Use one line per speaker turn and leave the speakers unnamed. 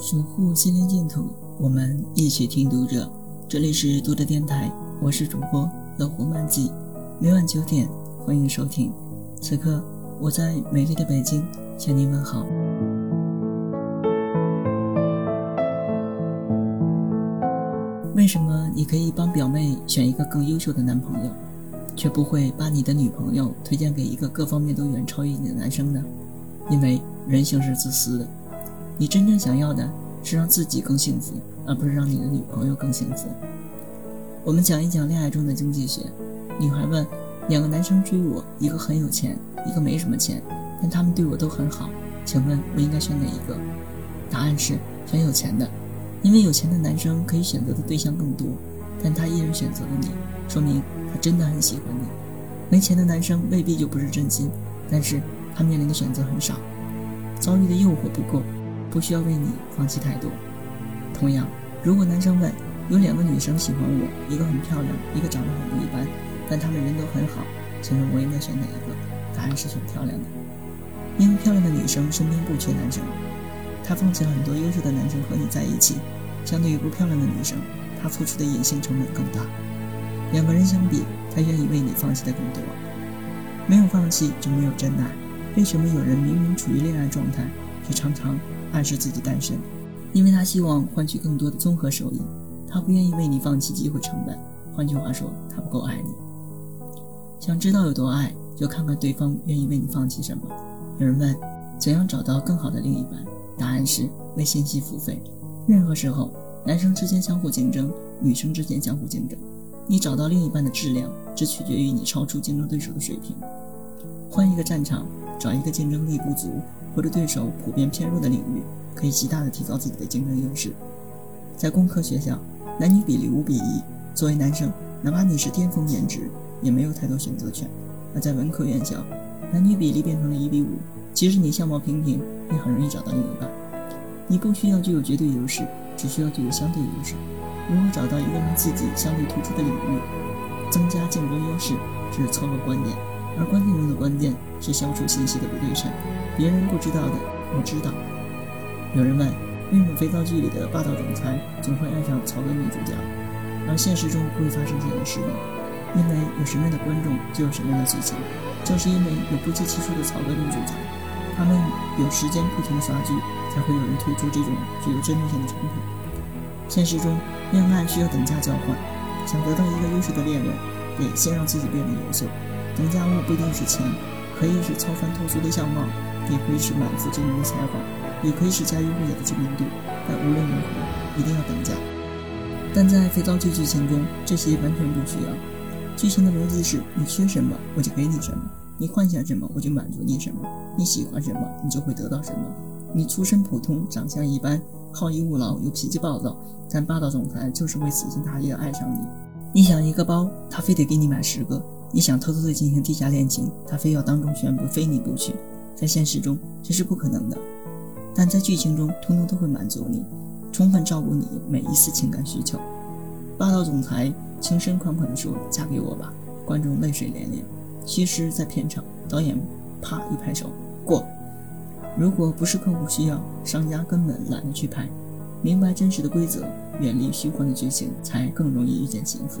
守护心灵净土，我们一起听读者。这里是读者电台，我是主播乐活漫记，每晚九点欢迎收听。此刻我在美丽的北京向您问好。为什么你可以帮表妹选一个更优秀的男朋友，却不会把你的女朋友推荐给一个各方面都远超于你的男生呢？因为人性是自私的，你真正想要的是让自己更幸福，而不是让你的女朋友更幸福。我们讲一讲恋爱中的经济学。女孩问：两个男生追我，一个很有钱，一个没什么钱，但他们对我都很好，请问我应该选哪一个？答案是选有钱的。因为有钱的男生可以选择的对象更多，但他依然选择了你，说明他真的很喜欢你。没钱的男生未必就不是真心，但是他面临的选择很少，遭遇的诱惑不够，不需要为你放弃太多。同样，如果男生问有两个女生喜欢我，一个很漂亮，一个长得很一般，但她们人都很好，请问我应该选哪一个？答案是选漂亮的，因为漂亮的女生身边不缺男生。他放弃了很多优秀的男生和你在一起，相对于不漂亮的女生，他付出的隐性成本更大。两个人相比，他愿意为你放弃的更多。没有放弃就没有真爱。为什么有人明明处于恋爱状态，却常常暗示自己单身？因为他希望换取更多的综合收益，他不愿意为你放弃机会成本。换句话说，他不够爱你。想知道有多爱，就看看对方愿意为你放弃什么。有人问，怎样找到更好的另一半？答案是为信息付费。任何时候，男生之间相互竞争，女生之间相互竞争。你找到另一半的质量，只取决于你超出竞争对手的水平。换一个战场，找一个竞争力不足或者对手普遍偏弱的领域，可以极大的提高自己的竞争优势。在工科学校，男女比例五比一。作为男生，哪怕你是巅峰颜值，也没有太多选择权。而在文科院校，男女比例变成了一比五。即使你相貌平平，也很容易找到另一半。你不需要具有绝对优势，只需要具有相对优势。如何找到一个让自己相对突出的领域，增加竞争优势，这是操作关键。而关键中的关键是消除信息的不对称。别人不知道的，我知道。有人问，为什么肥皂剧里的霸道总裁总会爱上草根女主角，而现实中不会发生这样的事呢？因为有什么样的观众，就有什么样的剧情。正是因为有不计其数的草根女主角。他们有时间不停的刷剧，才会有人推出这种具有针对性的产品。现实中，恋爱需要等价交换，想得到一个优秀的恋人，得先让自己变得优秀。等价物不一定是钱，可以是超凡脱俗的相貌，也可以是满腹经纶的才华，也可以是家喻户晓的知名度。但无论如何，一定要等价。但在肥皂剧剧情中，这些完全不需要。剧情的逻辑是：你缺什么，我就给你什么。你幻想什么，我就满足你什么；你喜欢什么，你就会得到什么。你出身普通，长相一般，好逸恶劳又脾气暴躁，但霸道总裁就是会死心塌地的爱上你。你想一个包，他非得给你买十个；你想偷偷的进行地下恋情，他非要当众宣布非你不娶。在现实中这是不可能的，但在剧情中通通都会满足你，充分照顾你每一丝情感需求。霸道总裁情深款款地说：“嫁给我吧！”观众泪水连连。其实，在片场，导演啪一拍手过。如果不是客户需要，商家根本懒得去拍。明白真实的规则，远离虚幻的剧情，才更容易遇见幸福。